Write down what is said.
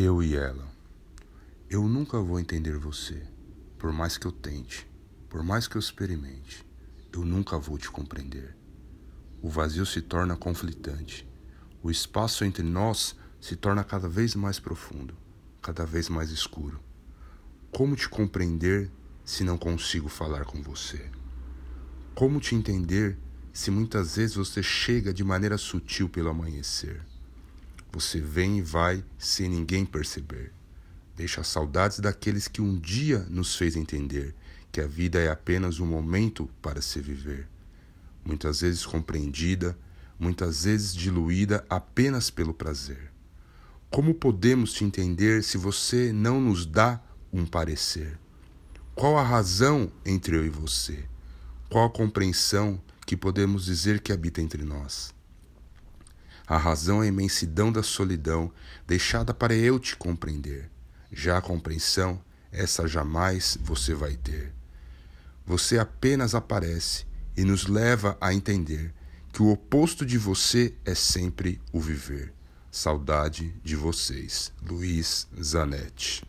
Eu e ela. Eu nunca vou entender você, por mais que eu tente, por mais que eu experimente. Eu nunca vou te compreender. O vazio se torna conflitante. O espaço entre nós se torna cada vez mais profundo, cada vez mais escuro. Como te compreender se não consigo falar com você? Como te entender se muitas vezes você chega de maneira sutil pelo amanhecer? Você vem e vai sem ninguém perceber. Deixa saudades daqueles que um dia nos fez entender que a vida é apenas um momento para se viver. Muitas vezes compreendida, muitas vezes diluída apenas pelo prazer. Como podemos te entender se você não nos dá um parecer? Qual a razão entre eu e você? Qual a compreensão que podemos dizer que habita entre nós? A razão é a imensidão da solidão, deixada para eu te compreender. Já a compreensão, essa jamais você vai ter. Você apenas aparece e nos leva a entender que o oposto de você é sempre o viver. Saudade de vocês. Luiz Zanetti.